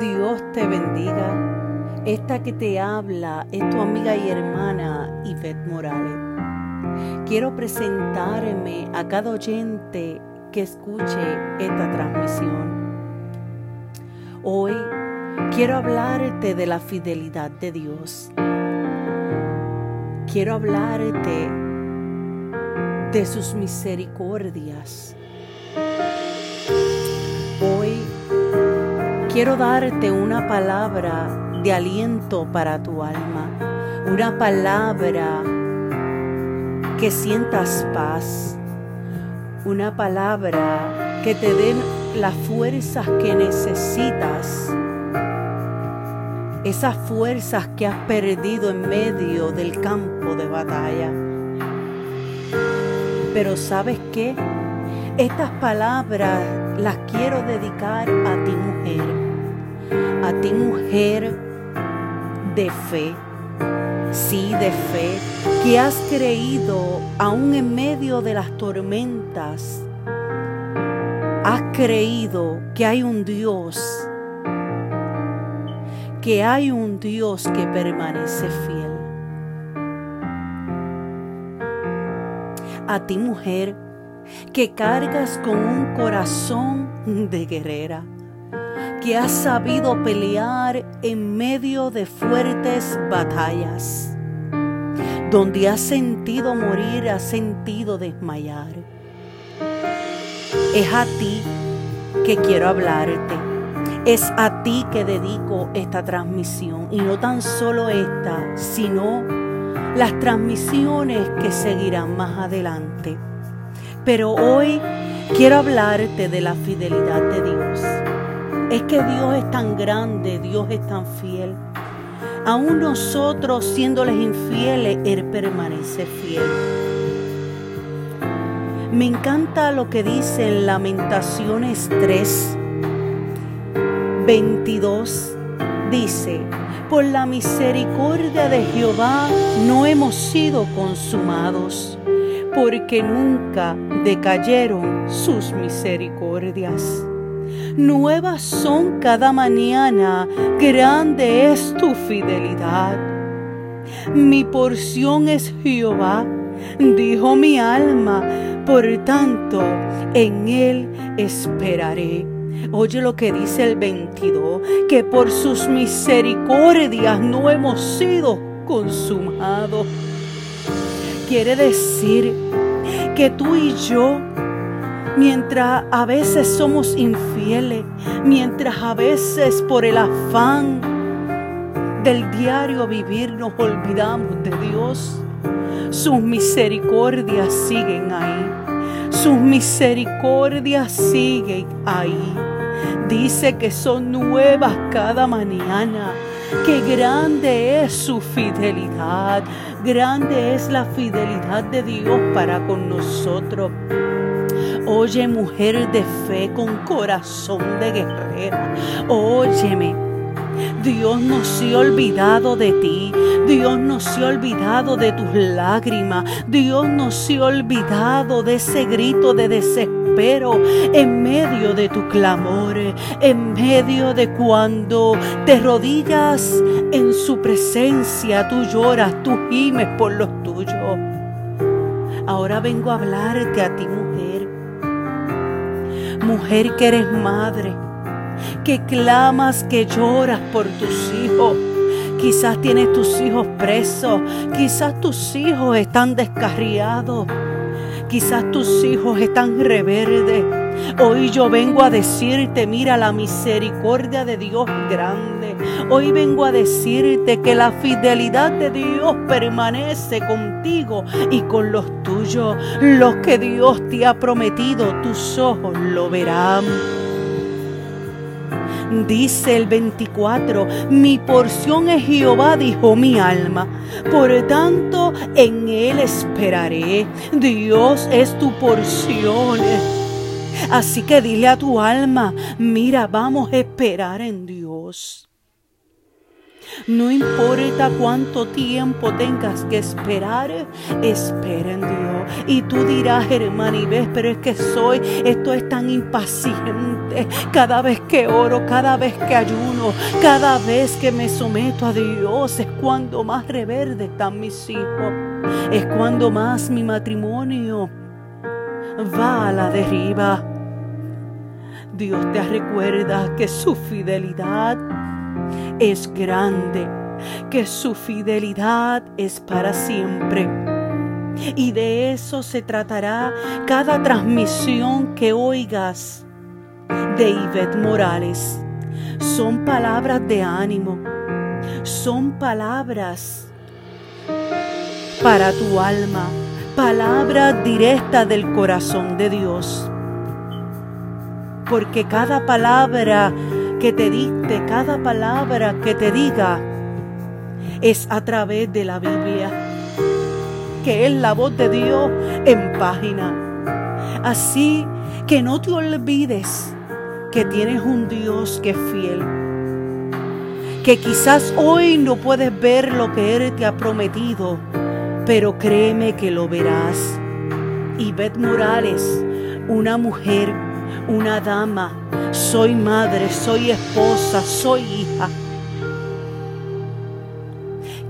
Dios te bendiga. Esta que te habla es tu amiga y hermana Yvette Morales. Quiero presentarme a cada oyente que escuche esta transmisión. Hoy quiero hablarte de la fidelidad de Dios. Quiero hablarte de sus misericordias. Quiero darte una palabra de aliento para tu alma, una palabra que sientas paz, una palabra que te dé las fuerzas que necesitas, esas fuerzas que has perdido en medio del campo de batalla. Pero sabes qué? Estas palabras las quiero dedicar a ti mujer, a ti mujer de fe, sí de fe, que has creído aún en medio de las tormentas, has creído que hay un Dios, que hay un Dios que permanece fiel. A ti mujer, que cargas con un corazón de guerrera, que has sabido pelear en medio de fuertes batallas, donde has sentido morir, has sentido desmayar. Es a ti que quiero hablarte. Es a ti que dedico esta transmisión y no tan solo esta, sino las transmisiones que seguirán más adelante. Pero hoy quiero hablarte de la fidelidad de Dios. Es que Dios es tan grande, Dios es tan fiel. Aún nosotros siéndoles infieles, Él permanece fiel. Me encanta lo que dice en Lamentaciones 3, 22. Dice, por la misericordia de Jehová no hemos sido consumados porque nunca decayeron sus misericordias. Nuevas son cada mañana, grande es tu fidelidad. Mi porción es Jehová, dijo mi alma, por tanto en él esperaré. Oye lo que dice el 22, que por sus misericordias no hemos sido consumados quiere decir que tú y yo, mientras a veces somos infieles, mientras a veces por el afán del diario vivir nos olvidamos de Dios, sus misericordias siguen ahí. Sus misericordias siguen ahí. Dice que son nuevas cada mañana. Qué grande es su fidelidad. Grande es la fidelidad de Dios para con nosotros. Oye, mujer de fe con corazón de guerrera, óyeme. Dios no se ha olvidado de ti. Dios no se ha olvidado de tus lágrimas. Dios no se ha olvidado de ese grito de desespero en medio de tu clamor, en medio de cuando te rodillas en su presencia, tú lloras, tú gimes por los tuyos. Ahora vengo a hablarte a ti, mujer. Mujer que eres madre, que clamas, que lloras por tus hijos. Quizás tienes tus hijos presos, quizás tus hijos están descarriados, quizás tus hijos están reverdes. Hoy yo vengo a decirte, mira la misericordia de Dios grande. Hoy vengo a decirte que la fidelidad de Dios permanece contigo y con los tuyos. Lo que Dios te ha prometido, tus ojos lo verán. Dice el 24, mi porción es Jehová, dijo mi alma. Por tanto, en él esperaré. Dios es tu porción. Así que dile a tu alma, mira, vamos a esperar en Dios. No importa cuánto tiempo tengas que esperar, espera en Dios. Y tú dirás, hermana, y ves, pero es que soy, esto es tan impaciente. Cada vez que oro, cada vez que ayuno, cada vez que me someto a Dios, es cuando más reverde están mis hijos. Es cuando más mi matrimonio va a la deriva. Dios te recuerda que su fidelidad es grande, que su fidelidad es para siempre. Y de eso se tratará cada transmisión que oigas de Ivette Morales. Son palabras de ánimo, son palabras para tu alma, palabras directas del corazón de Dios. Porque cada palabra que te dicte, cada palabra que te diga, es a través de la Biblia, que es la voz de Dios en página. Así que no te olvides que tienes un Dios que es fiel. Que quizás hoy no puedes ver lo que Él te ha prometido, pero créeme que lo verás. Y Beth Morales, una mujer, una dama, soy madre, soy esposa, soy hija.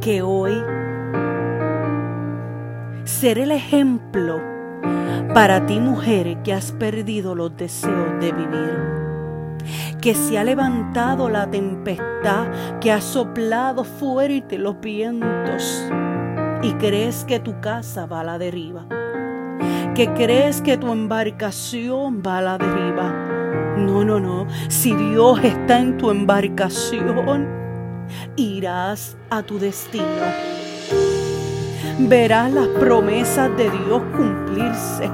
Que hoy seré el ejemplo para ti mujer que has perdido los deseos de vivir. Que se ha levantado la tempestad, que ha soplado fuerte los vientos y crees que tu casa va a la deriva. Que crees que tu embarcación va a la deriva no, no, no. Si Dios está en tu embarcación, irás a tu destino. Verás las promesas de Dios cumplirse.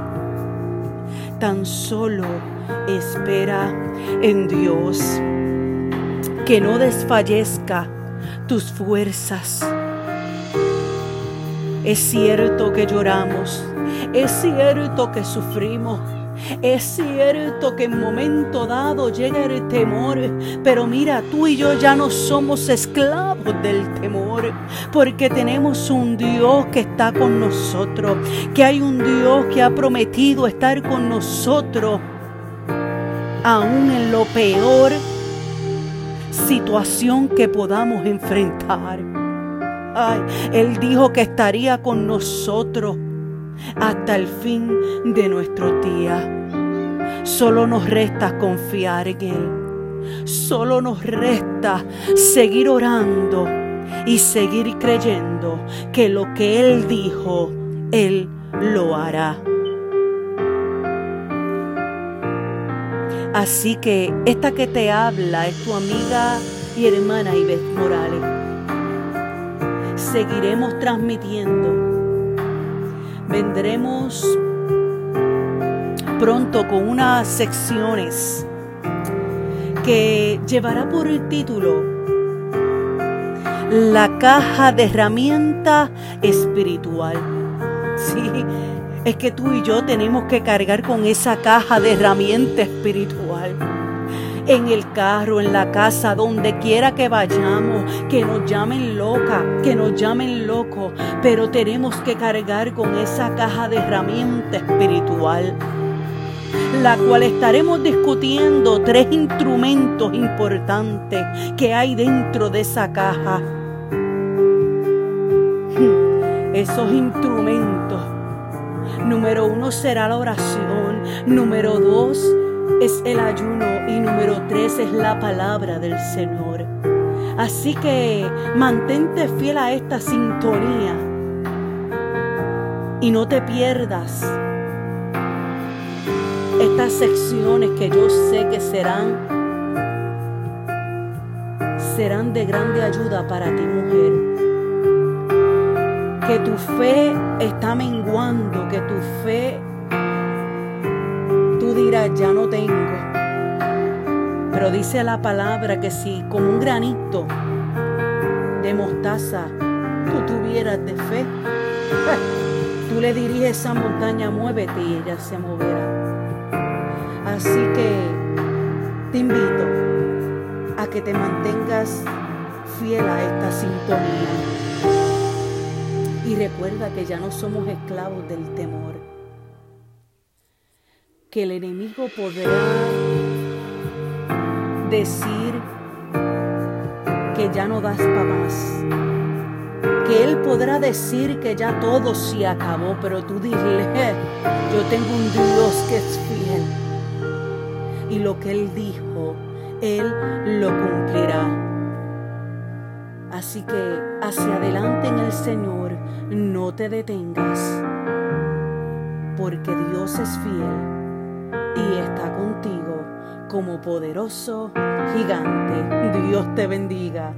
Tan solo espera en Dios. Que no desfallezca tus fuerzas. Es cierto que lloramos, es cierto que sufrimos, es cierto que en momento dado llega el temor, pero mira, tú y yo ya no somos esclavos del temor, porque tenemos un Dios que está con nosotros, que hay un Dios que ha prometido estar con nosotros, aún en lo peor situación que podamos enfrentar. Ay, Él dijo que estaría con nosotros hasta el fin de nuestro día. Solo nos resta confiar en Él. Solo nos resta seguir orando y seguir creyendo que lo que Él dijo, Él lo hará. Así que esta que te habla es tu amiga y hermana Ives Morales. Seguiremos transmitiendo vendremos pronto con unas secciones que llevará por el título La caja de herramienta espiritual. Sí, es que tú y yo tenemos que cargar con esa caja de herramienta espiritual en el carro, en la casa, donde quiera que vayamos, que nos llamen loca, que nos llamen loco, pero tenemos que cargar con esa caja de herramienta espiritual la cual estaremos discutiendo tres instrumentos importantes que hay dentro de esa caja. Esos instrumentos, número uno será la oración, número dos es el ayuno y número tres es la palabra del Señor. Así que mantente fiel a esta sintonía y no te pierdas estas secciones que yo sé que serán serán de grande ayuda para ti mujer. Que tu fe está menguando, que tu fe dirás, ya no tengo. Pero dice la palabra que si como un granito de mostaza tú tuvieras de fe, tú le dirías a esa montaña, muévete y ella se moverá. Así que te invito a que te mantengas fiel a esta sintonía. Y recuerda que ya no somos esclavos del temor. Que el enemigo podrá decir que ya no das para más. Que Él podrá decir que ya todo se acabó, pero tú dile, yo tengo un Dios que es fiel. Y lo que Él dijo, Él lo cumplirá. Así que hacia adelante en el Señor, no te detengas, porque Dios es fiel y está contigo como poderoso gigante. Dios te bendiga.